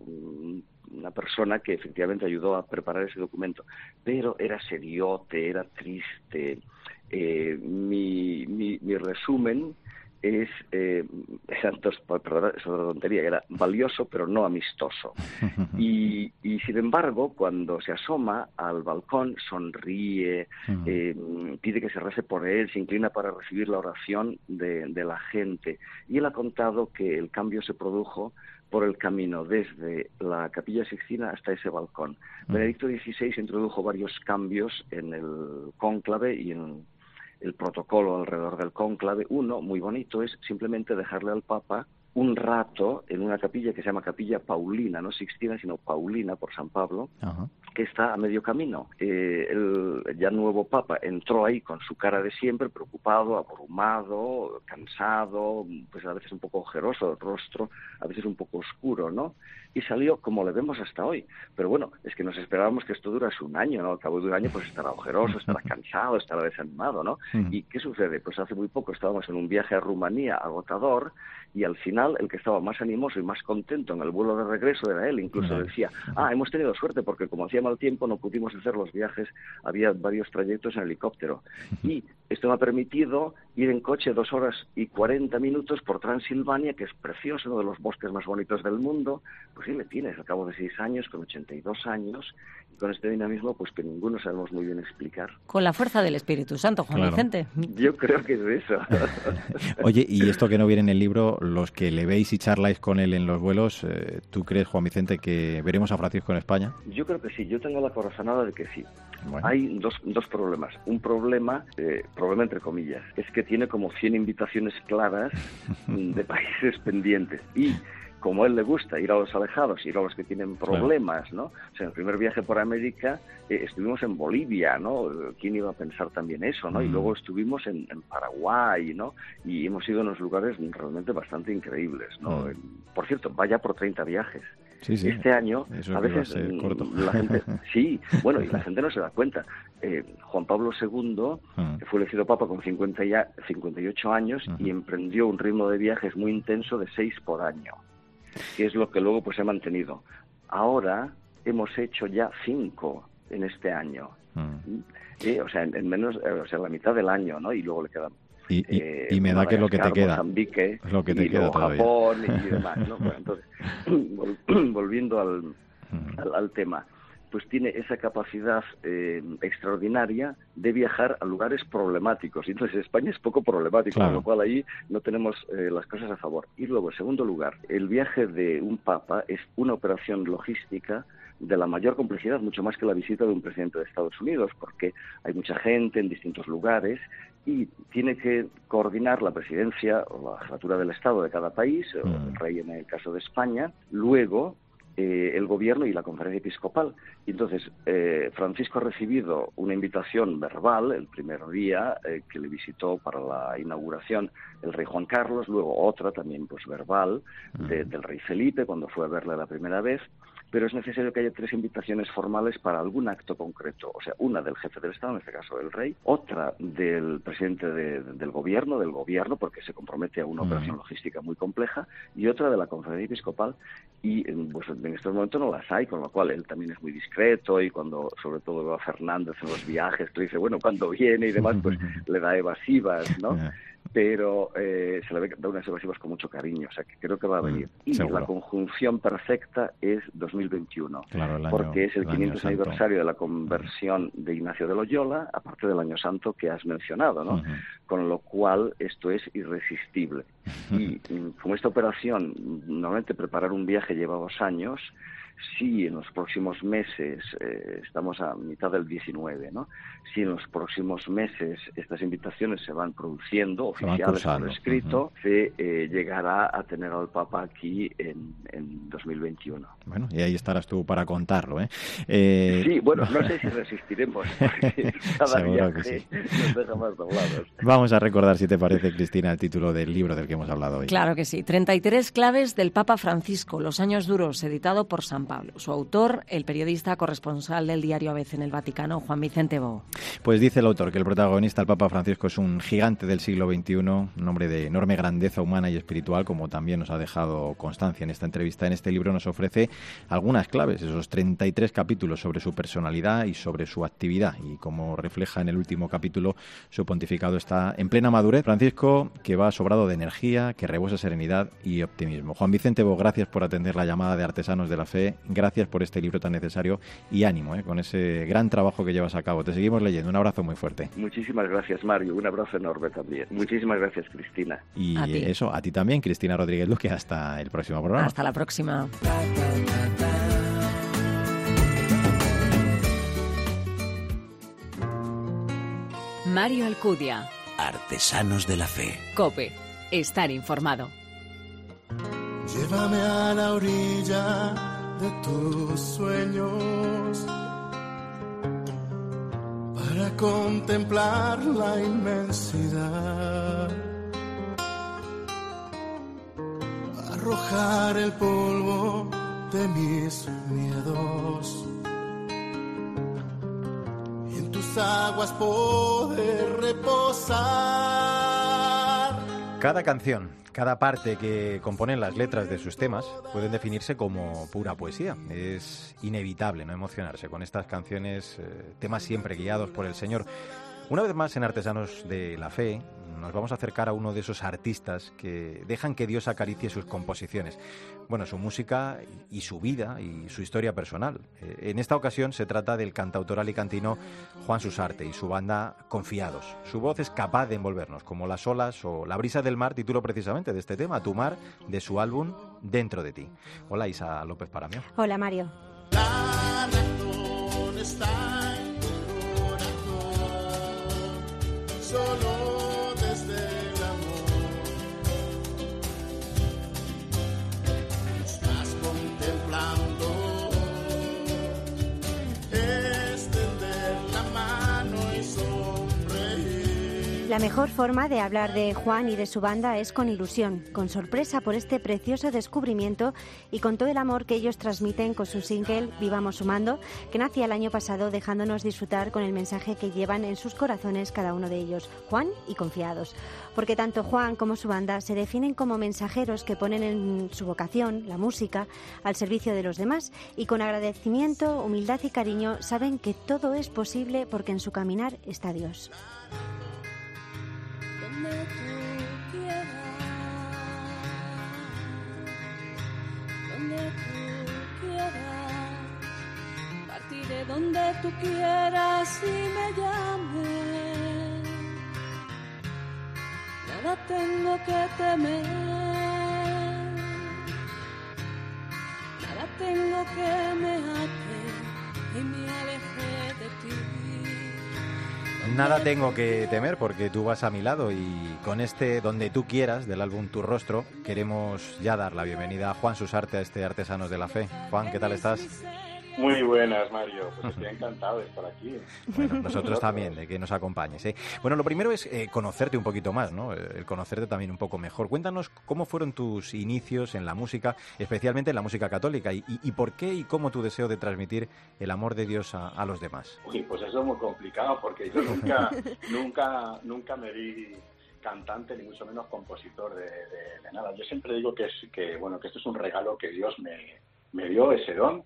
Speaker 7: una persona que efectivamente ayudó a preparar ese documento. Pero era seriote, era triste. Eh, mi, mi, mi resumen es, eh, perdón, es otra tontería, era valioso pero no amistoso. Y, y, sin embargo, cuando se asoma al balcón, sonríe, eh, pide que se rece por él, se inclina para recibir la oración de, de la gente. Y él ha contado que el cambio se produjo por el camino desde la capilla sixtina hasta ese balcón. Benedicto XVI introdujo varios cambios en el cónclave y en el protocolo alrededor del cónclave. Uno, muy bonito, es simplemente dejarle al Papa un rato en una capilla que se llama Capilla Paulina, no Sixtina, sino Paulina por San Pablo, que está a medio camino. Eh, el ya nuevo Papa entró ahí con su cara de siempre, preocupado, abrumado, cansado, pues a veces un poco ojeroso el rostro, a veces un poco oscuro, ¿no? Y salió como le vemos hasta hoy. Pero bueno, es que nos esperábamos que esto durase un año, ¿no? Al cabo de un año pues estará ojeroso, estará cansado, estará desanimado, ¿no? ¿Y qué sucede? Pues hace muy poco estábamos en un viaje a Rumanía agotador y al final el que estaba más animoso y más contento en el vuelo de regreso era él. Incluso decía, ah, hemos tenido suerte porque como hacía mal tiempo no pudimos hacer los viajes, había varios trayectos en helicóptero. Y esto me ha permitido ir en coche dos horas y cuarenta minutos por Transilvania, que es precioso, uno de los bosques más bonitos del mundo. Pues sí, le tienes al cabo de seis años, con 82 años, y con este dinamismo, pues que ninguno sabemos muy bien explicar.
Speaker 6: Con la fuerza del Espíritu Santo, Juan Vicente.
Speaker 7: Yo creo que es eso.
Speaker 3: Oye, y esto que no viene en el libro, los que le veis y charláis con él en los vuelos, eh, ¿tú crees, Juan Vicente, que veremos a Francisco en España?
Speaker 7: Yo creo que sí, yo tengo la corazonada de que sí. Hay dos, dos problemas. Un problema, eh, problema entre comillas, es que tiene como 100 invitaciones claras de países pendientes. Y como a él le gusta ir a los alejados, ir a los que tienen problemas, ¿no? O sea, en el primer viaje por América eh, estuvimos en Bolivia, ¿no? ¿Quién iba a pensar también eso, ¿no? Y luego estuvimos en, Paraguay, ¿no? Y hemos ido a unos lugares realmente bastante increíbles, ¿no? Por cierto, vaya por 30 viajes. Este año, a veces mm, la gente, sí, bueno, y la gente no se da cuenta. Eh, Juan Pablo II fue elegido papa con 50 ya, 58 años y emprendió un ritmo de viajes muy intenso de 6 por año que es lo que luego pues he mantenido. Ahora hemos hecho ya cinco en este año. Mm. o sea, en, menos, eh, o sea, la mitad del año, ¿no? Y luego le quedan
Speaker 3: y, y, eh, me da que es lo que te queda.
Speaker 7: es
Speaker 3: lo que te
Speaker 7: y
Speaker 3: queda
Speaker 7: Japón y demás, ¿no? entonces, volviendo al, al, al, tema, pues tiene esa capacidad eh, extraordinaria de viajar a lugares problemáticos. Y entonces España es poco problemático, con lo cual ahí no tenemos eh, las cosas a favor. Y luego, en segundo lugar, el viaje de un papa es una operación logística de la mayor complejidad, mucho más que la visita de un presidente de Estados Unidos, porque hay mucha gente en distintos lugares y tiene que coordinar la presidencia o la jefatura del Estado de cada país, o el mm. rey en el caso de España, luego eh, el gobierno y la conferencia episcopal. Y entonces, eh, Francisco ha recibido una invitación verbal el primer día eh, que le visitó para la inauguración el rey Juan Carlos, luego otra también pues verbal del rey Felipe cuando fue a verle la primera vez, pero es necesario que haya tres invitaciones formales para algún acto concreto, o sea, una del jefe del Estado, en este caso el rey, otra del presidente del gobierno, del gobierno, porque se compromete a una operación logística muy compleja, y otra de la conferencia episcopal, y pues, en estos momentos no las hay, con lo cual él también es muy discreto, y cuando sobre todo va Fernández en los viajes, tú dice, bueno, cuando viene y demás, pues le da evasivas, ¿no? Pero eh, se le ve da unas evasivas con mucho cariño, o sea que creo que va a mm, venir. y la conjunción perfecta es 2021, porque es el, 500 aniversario de la conversión de Ignacio de Loyola, aparte del año santo que has mencionado, ¿no? Con lo cual esto es irresistible. Y mm, como esta operación, normalmente preparar un viaje lleva dos años, si en los próximos meses, eh, estamos a mitad del 19, ¿no? si en los próximos meses estas invitaciones se van produciendo, oficiales por escrito, se eh, llegará a tener al Papa aquí en, en 2021.
Speaker 3: Bueno, y ahí estarás tú para contarlo. ¿eh?
Speaker 7: eh sí, bueno, no sé si resistiremos, cada día nos deja más doblados.
Speaker 3: Vamos a recordar, si te parece, Cristina, el título del libro del que hemos hablado hoy.
Speaker 6: Claro que sí. 33 claves del Papa Francisco, Los años duros, editado por San Pablo. Su autor, el periodista corresponsal del diario ABC en el Vaticano, Juan Vicente Bo.
Speaker 3: Pues dice el autor que el protagonista, el Papa Francisco, es un gigante del siglo XXI, un hombre de enorme grandeza humana y espiritual, como también nos ha dejado constancia en esta entrevista. En este libro nos ofrece algunas claves, esos 33 capítulos sobre su personalidad y sobre su actividad. Y como refleja en el último capítulo, su pontificado está en plena madurez. Francisco, que va sobrado de energía, que rebosa serenidad y optimismo. Juan Vicente Bo, gracias por atender la llamada de Artesanos de la Fe. Gracias por este libro tan necesario y ánimo ¿eh? con ese gran trabajo que llevas a cabo. Te seguimos leyendo. Un abrazo muy fuerte.
Speaker 7: Muchísimas gracias, Mario. Un abrazo enorme también. Muchísimas gracias, Cristina.
Speaker 3: Y eso, a ti también, Cristina Rodríguez Luque. Hasta el próximo programa.
Speaker 6: Hasta la próxima.
Speaker 1: Mario Alcudia.
Speaker 2: Artesanos de la Fe.
Speaker 1: Cope. Estar informado.
Speaker 8: Llévame a la orilla de tus sueños para contemplar la inmensidad. Arrojar el polvo de mis miedos y en tus aguas poder reposar.
Speaker 3: Cada canción cada parte que componen las letras de sus temas pueden definirse como pura poesía. Es inevitable no emocionarse con estas canciones, eh, temas siempre guiados por el Señor. Una vez más en Artesanos de la Fe nos vamos a acercar a uno de esos artistas que dejan que Dios acaricie sus composiciones. Bueno, su música y su vida y su historia personal. Eh, en esta ocasión se trata del cantautor alicantino Juan Susarte y su banda Confiados. Su voz es capaz de envolvernos, como las olas o la brisa del mar, título precisamente de este tema, Tu mar, de su álbum Dentro de ti. Hola Isa López Paramio.
Speaker 9: Hola Mario.
Speaker 8: Solo La
Speaker 9: mejor forma de hablar de Juan y de su banda es con ilusión, con sorpresa por este precioso descubrimiento y con todo el amor que ellos transmiten con su single Vivamos Sumando, que nacía el año pasado dejándonos disfrutar con el mensaje que llevan en sus corazones cada uno de ellos, Juan y confiados. Porque tanto Juan como su banda se definen como mensajeros que ponen en su vocación, la música, al servicio de los demás y con agradecimiento, humildad y cariño saben que todo es posible porque en su caminar está Dios.
Speaker 10: Donde tú quieras, donde tú quieras, partiré donde tú quieras y me llames. Nada tengo que temer, nada tengo que me ate y me aleje de ti.
Speaker 3: Nada tengo que temer porque tú vas a mi lado y con este Donde tú quieras del álbum Tu Rostro queremos ya dar la bienvenida a Juan Susarte a este Artesanos de la Fe. Juan, ¿qué tal estás?
Speaker 11: Muy buenas, Mario. Pues estoy encantado de estar aquí.
Speaker 3: Bueno, nosotros también, de que nos acompañes. ¿eh? Bueno, lo primero es eh, conocerte un poquito más, ¿no? El conocerte también un poco mejor. Cuéntanos cómo fueron tus inicios en la música, especialmente en la música católica, y, y- y por qué y cómo tu deseo de transmitir el amor de Dios a, a los demás.
Speaker 11: Uy, pues eso es muy complicado porque yo nunca, nunca, nunca me vi cantante ni mucho menos compositor de, de- de nada. Yo siempre digo que es que bueno que esto es un regalo que Dios me, me dio ese don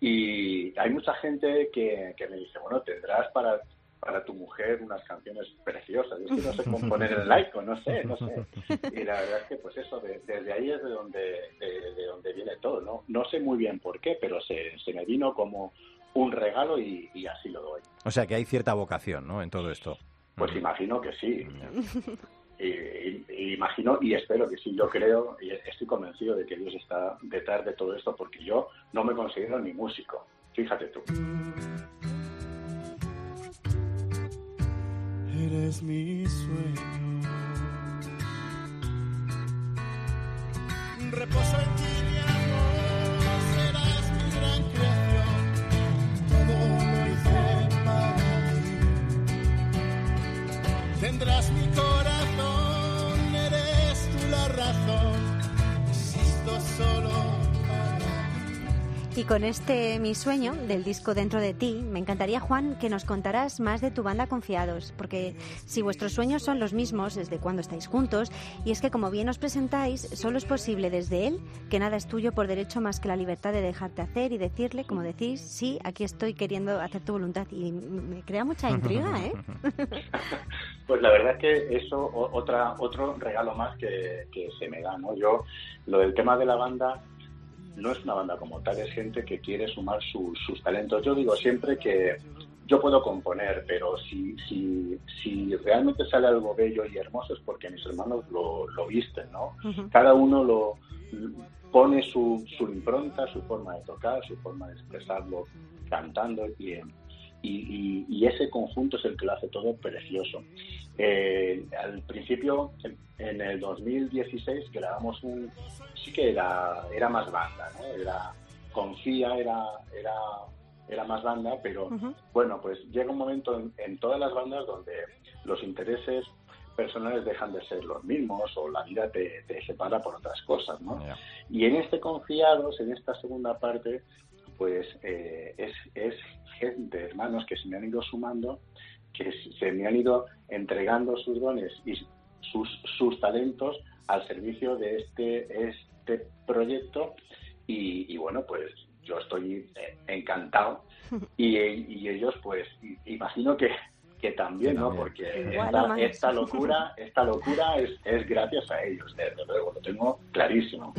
Speaker 11: y hay mucha gente que, que me dice bueno tendrás para para tu mujer unas canciones preciosas. Yo es que no sé componer el laico, no sé, no sé. Y la verdad es que pues eso, de- desde ahí es de donde, de, de donde viene todo, ¿no? No sé muy bien por qué, pero se, se me vino como un regalo y, y así lo doy.
Speaker 3: O sea que hay cierta vocación, ¿no? En todo esto.
Speaker 11: Pues imagino que sí. Y imagino y espero que sí, yo creo y estoy convencido de que Dios está detrás de todo esto porque yo no me considero ni músico, fíjate tú.
Speaker 8: Eres mi sueño. Reposo en ti, mi amor, serás mi gran creación. Todo lo hice para ti. Tendrás mi corazón, solo para ti.
Speaker 9: Y con este Mi Sueño del disco Dentro de ti, me encantaría, Juan, que nos contaras más de tu banda Confiados, porque si vuestros sueños son los mismos desde cuando estáis juntos, y es que como bien os presentáis, solo es posible desde él que nada es tuyo por derecho más que la libertad de dejarte hacer y decirle, como decís, sí, aquí estoy queriendo hacer tu voluntad. Y me crea mucha intriga, ¿eh?
Speaker 11: Pues la verdad es que eso otra otro regalo más que, que se me da, ¿no? Yo lo del tema de la banda no es una banda como tal, es gente que quiere sumar su- sus talentos. Yo digo siempre que yo puedo componer, pero si, si, si realmente sale algo bello y hermoso es porque mis hermanos lo, lo visten, ¿no? Cada uno lo pone su, su impronta, su forma de tocar, su forma de expresarlo cantando y, y, y- y ese conjunto es el que lo hace todo precioso. Eh, al principio, en, en el 2016, grabamos un... Sí que era, era más banda, ¿no? Era, Confía era, era, era más banda, pero bueno, pues llega un momento en, en todas las bandas donde los intereses personales dejan de ser los mismos o la vida te, te separa por otras cosas, ¿no? Y en este Confiados, en esta segunda parte, pues eh, es, es gente, hermanos, que se me han ido sumando, que se me han ido entregando sus dones y sus, sus talentos al servicio de este, este proyecto y, y bueno, pues yo estoy eh, encantado y, y ellos pues imagino que, que también, ¿no? Porque esta, esta locura, esta locura es, es gracias a ellos, desde luego, lo tengo clarísimo.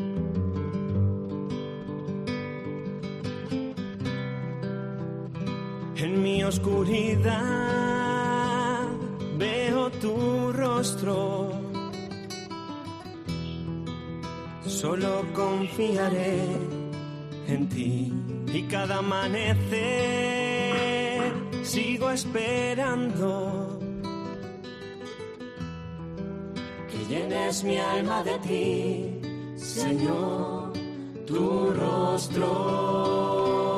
Speaker 12: En mi oscuridad veo tu rostro. Solo confiaré en ti y cada amanecer sigo esperando que llenes mi alma de ti, Señor, tu rostro.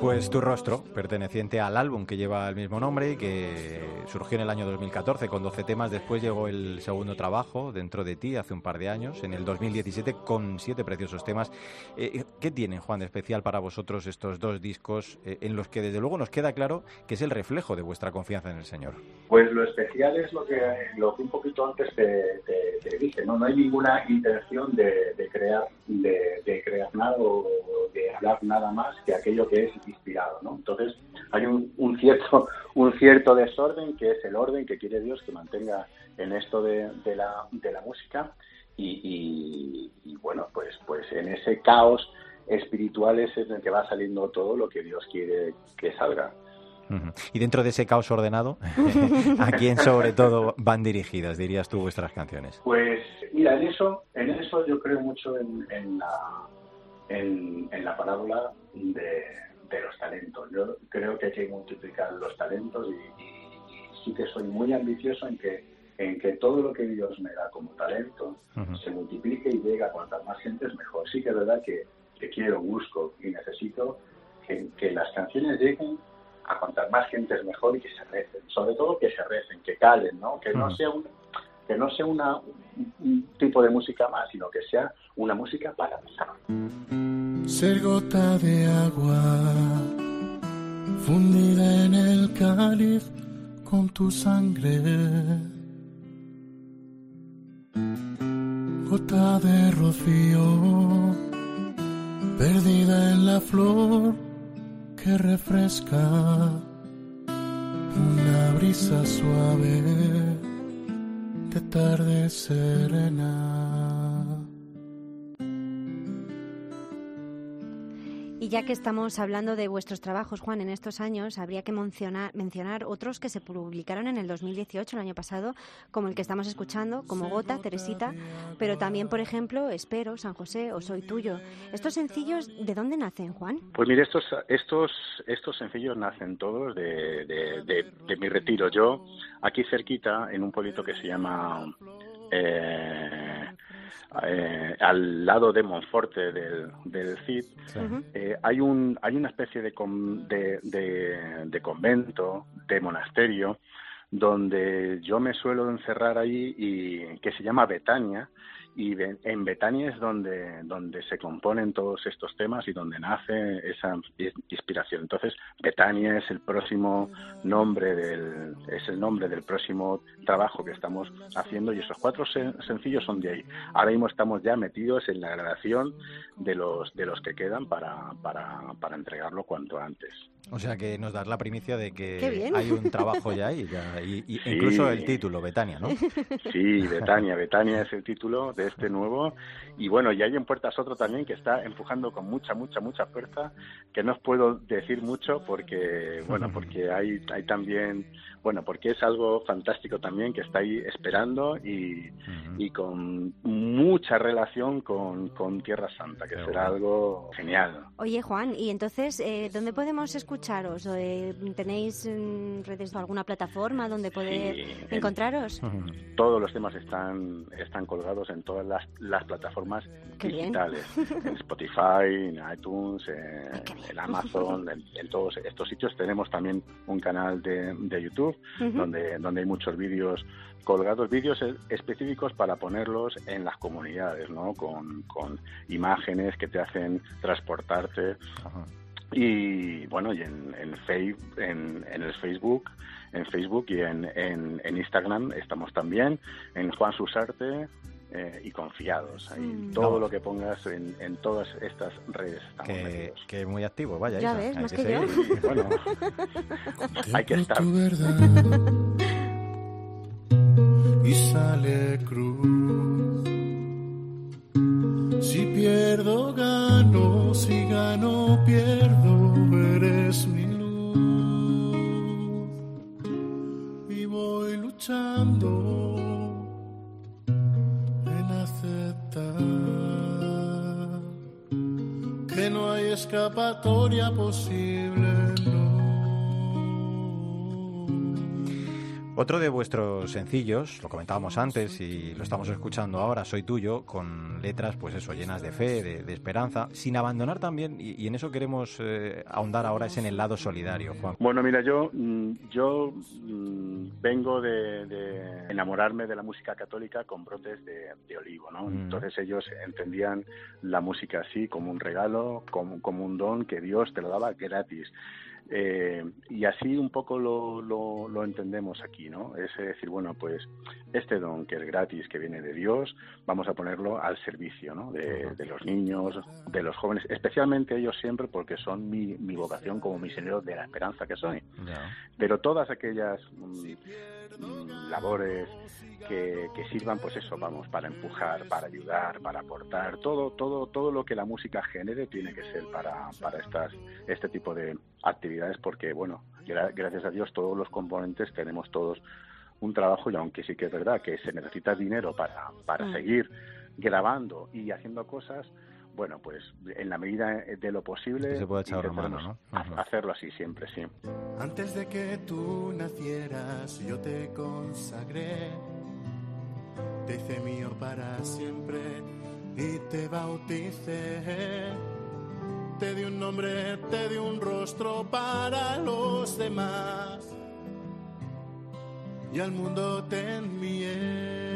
Speaker 3: Pues Tu Rostro, perteneciente al álbum que lleva el mismo nombre y que surgió en el año 2014 con 12 temas. Después llegó el segundo trabajo, Dentro de ti, hace un par de años, en el 2017, con siete preciosos temas. Eh, ¿Qué tienen, Juan, de especial para vosotros estos dos discos eh, en los que desde luego nos queda claro que es el reflejo de vuestra confianza en el Señor?
Speaker 11: Pues lo especial es lo que, lo que un poquito antes te, te- te dije, ¿no? No hay ninguna intención de, de crear de, de crear nada o de hablar nada más que aquello que es inspirado, ¿no? Entonces hay un, un cierto un cierto desorden que es el orden que quiere Dios que mantenga en esto de, de la, de la música y, y- y, bueno, pues pues en ese caos espiritual es en el que va saliendo todo lo que Dios quiere que salga.
Speaker 3: Y dentro de ese caos ordenado, ¿a quién sobre todo van dirigidas, dirías tú, vuestras canciones?
Speaker 11: Pues mira, en eso, en eso yo creo mucho en, en la, en, en la parábola de, de los talentos. Yo creo que hay que multiplicar los talentos y sí que soy muy ambicioso en que, en que todo lo que Dios me da como talento se multiplique y llegue a cuantas más gente es mejor. Sí que es verdad que, que quiero, busco y necesito que, que las canciones lleguen a cuantas más gente es mejor y que se recen. Sobre todo que se recen, que calen, ¿no? Que no sea un, que no sea una, un, un tipo de música más, sino que sea una música para pensar.
Speaker 8: Ser gota de agua fundida en el cáliz con tu sangre. Gota de rocío perdida en la flor que refresca. Una brisa suave de tarde serena.
Speaker 9: Y ya que estamos hablando de vuestros trabajos, Juan, en estos años, habría que mencionar, mencionar otros que se publicaron en el 2018, el año pasado, como el que estamos escuchando, como Gota, Teresita, pero también, por ejemplo, Espero, San José o Soy Tuyo. ¿Estos sencillos de dónde nacen, Juan?
Speaker 11: Pues mire, estos, estos, estos sencillos nacen todos de, de, de- de mi retiro. Yo, aquí cerquita, en un pueblito que se llama eh, eh, al lado de Monforte del, del CID, eh, hay un hay una especie de, con- de, de- de convento, de monasterio, donde yo me suelo encerrar ahí y que se llama Betania y en Betania es donde donde se componen todos estos temas y donde nace esa is- inspiración. Entonces Betania es el próximo nombre del es el nombre del próximo trabajo que estamos haciendo y esos cuatro sen- sencillos son de ahí. Ahora mismo estamos ya metidos en la grabación de los de los que quedan para para para entregarlo cuanto antes.
Speaker 3: O sea que nos das la primicia de que hay un trabajo ya ahí, ya, y, y
Speaker 11: Sí.
Speaker 3: incluso el título, Betania, ¿no?
Speaker 11: Sí, Betania, Betania es el título de este nuevo. Y bueno, y hay en puertas otro también que está empujando con mucha, mucha, mucha fuerza, que no os puedo decir mucho porque, bueno, porque hay, hay también, bueno, porque es algo fantástico también que está ahí esperando y, y con mucha relación con, con Tierra Santa, que será algo genial.
Speaker 9: Oye, Juan, y entonces, eh, ¿dónde podemos escucharos? Eh, ¿Tenéis mm, redes o alguna plataforma donde poder
Speaker 11: Sí, en-
Speaker 9: encontraros?
Speaker 11: Todos los temas están, están colgados en todas las, las plataformas
Speaker 9: Qué bien.
Speaker 11: digitales, en Spotify, en iTunes, en, en Amazon, en, en todos estos sitios. Tenemos también un canal de, de YouTube Donde, donde hay muchos vídeos colgados, vídeos específicos para ponerlos en las comunidades, ¿no? Con, con imágenes que te hacen transportarte. Y bueno, y en, en, en el Facebook, en Facebook y en, en, en Instagram estamos también, en Juan Susarte eh, y confiados. Ahí
Speaker 3: Mm.
Speaker 11: todo
Speaker 3: Vamos.
Speaker 11: lo que pongas en, en todas estas redes estamos
Speaker 3: Que,
Speaker 11: metidos.
Speaker 3: que muy activo, vaya.
Speaker 11: Ya
Speaker 3: Isa,
Speaker 11: ves,
Speaker 3: hay
Speaker 11: más que yo.
Speaker 3: seguir.
Speaker 11: Bueno, hay que estar.
Speaker 8: tu verdad y sale cruz. Si pierdo, gano, si gano, pierdo, eres mi escapatoria posible, no.
Speaker 3: Otro de vuestros sencillos, lo comentábamos antes y lo estamos escuchando ahora, Soy Tuyo, con letras, pues eso, llenas de fe, de, de esperanza, sin abandonar también, y, y en eso queremos eh, ahondar ahora, es en el lado solidario, Juan.
Speaker 11: Bueno, mira, yo, mm, yo vengo de, de enamorarme de la música católica con brotes de, de olivo, ¿no?
Speaker 3: Mm.
Speaker 11: Entonces ellos entendían la música así, como un regalo, como, como un don que Dios te lo daba gratis. Eh, y así un poco lo, lo, lo entendemos aquí, ¿no? Es decir, bueno, pues este don que es gratis, que viene de Dios, vamos a ponerlo al servicio, ¿no? De, de los niños, de los jóvenes, especialmente ellos siempre porque son mi, mi vocación como misionero de la esperanza que soy. Pero todas aquellas mm, mm, labores que, que sirvan, pues eso, vamos, para empujar, para ayudar, para aportar, todo, todo, todo lo que la música genere tiene que ser para, para estas, este tipo de actividades, porque bueno, gra- gracias a Dios todos los componentes tenemos todos un trabajo y aunque sí que es verdad que se necesita dinero para, para
Speaker 13: Mm.
Speaker 11: seguir grabando y haciendo cosas, bueno, pues en la medida de lo posible
Speaker 3: se
Speaker 11: hacerlo así siempre, sí.
Speaker 8: Antes de que tú nacieras, yo te consagré, te hice mío para siempre y te bauticé. Te di un nombre, te di un rostro para los demás y al mundo te envié.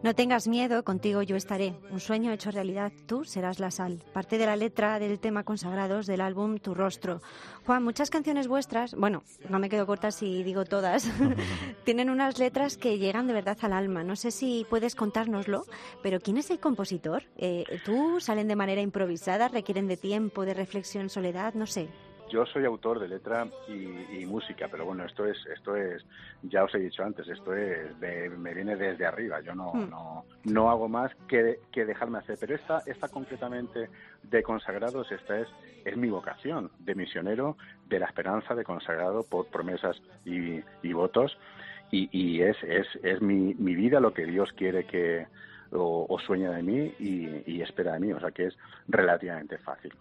Speaker 9: No tengas miedo, contigo yo estaré. Un sueño hecho realidad, tú serás la sal. Parte de la letra del tema consagrados del álbum Tu Rostro. Juan, muchas canciones vuestras, bueno, no me quedo corta si digo todas, tienen unas letras que llegan de verdad al alma. No sé si puedes contárnoslo, pero ¿quién es el compositor? Eh, ¿Tú salen de manera improvisada, requieren de tiempo, de reflexión, soledad? No sé.
Speaker 11: Yo soy autor de letra y, música, pero bueno, esto es, esto es, ya os he dicho antes, esto es, me viene desde arriba. Yo no, hmm. no, no hago más que, que dejarme hacer. Pero esta, esta concretamente de consagrados, esta es, es mi vocación de misionero, de la esperanza de consagrado por promesas y, votos. Y, y es, es, es mi, mi vida lo que Dios quiere que, o, sueña de mí y, y, espera de mí, o sea que es relativamente fácil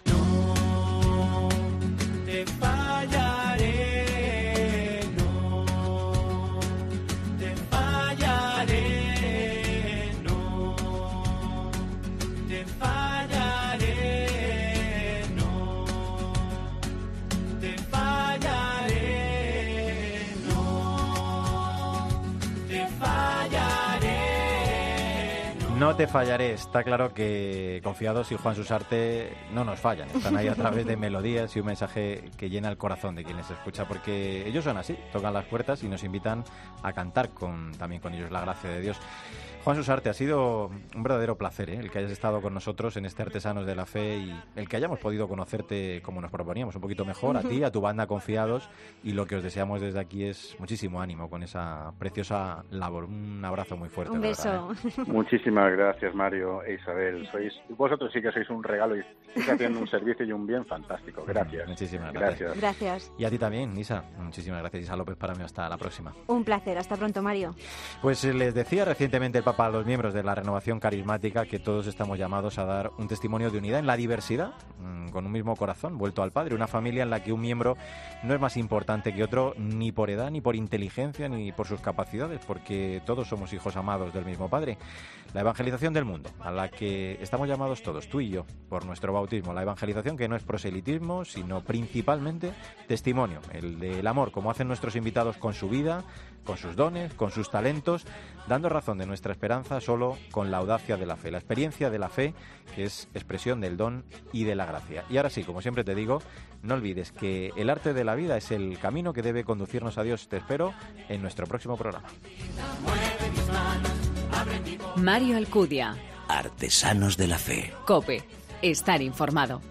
Speaker 12: te fallaré.
Speaker 3: No te fallaré. Está claro que Confiados y Juan Susarte no nos fallan. Están ahí a través de melodías y un mensaje que llena el corazón de quien les escucha, porque ellos son así, tocan las puertas y nos invitan a cantar con, también con ellos la gracia de Dios. Juan Susarte, ha sido un verdadero placer ¿eh? el que hayas estado con nosotros en este Artesanos de la Fe y el que hayamos podido conocerte como nos proponíamos, un poquito mejor, a ti, a tu banda Confiados y lo que os deseamos desde aquí es muchísimo ánimo con esa preciosa labor. Un abrazo muy fuerte.
Speaker 9: Un beso.
Speaker 11: ¿eh? Muchísimas gracias Mario e Isabel. Sois, vosotros sí que sois un regalo y estáis haciendo un servicio y un bien fantástico. Gracias.
Speaker 3: Muchísimas
Speaker 11: gracias.
Speaker 9: Gracias.
Speaker 3: Y a ti también, Isa. Muchísimas gracias, Isa López, para mí. Hasta la próxima.
Speaker 9: Un placer. Hasta pronto, Mario.
Speaker 3: Pues les decía recientemente el Papa a los miembros de la renovación carismática que todos estamos llamados a dar un testimonio de unidad en la diversidad, mm, con un mismo corazón, vuelto al Padre, una familia en la que un miembro no es más importante que otro ni por edad, ni por inteligencia, ni por sus capacidades, porque todos somos hijos amados del mismo Padre. La evangelización del mundo, a la que estamos llamados todos, tú y yo, por nuestro bautismo. La evangelización que no es proselitismo, sino principalmente testimonio, el del amor, como hacen nuestros invitados con su vida, con sus dones, con sus talentos, dando razón de nuestra esperanza solo con la audacia de la fe, la experiencia de la fe, que es expresión del don y de la gracia. Y ahora sí, como siempre te digo, no olvides que el arte de la vida es el camino que debe conducirnos a Dios. Te espero en nuestro próximo programa.
Speaker 1: Mario Alcudia.
Speaker 2: Artesanos de la Fe.
Speaker 1: Cope. Estar informado.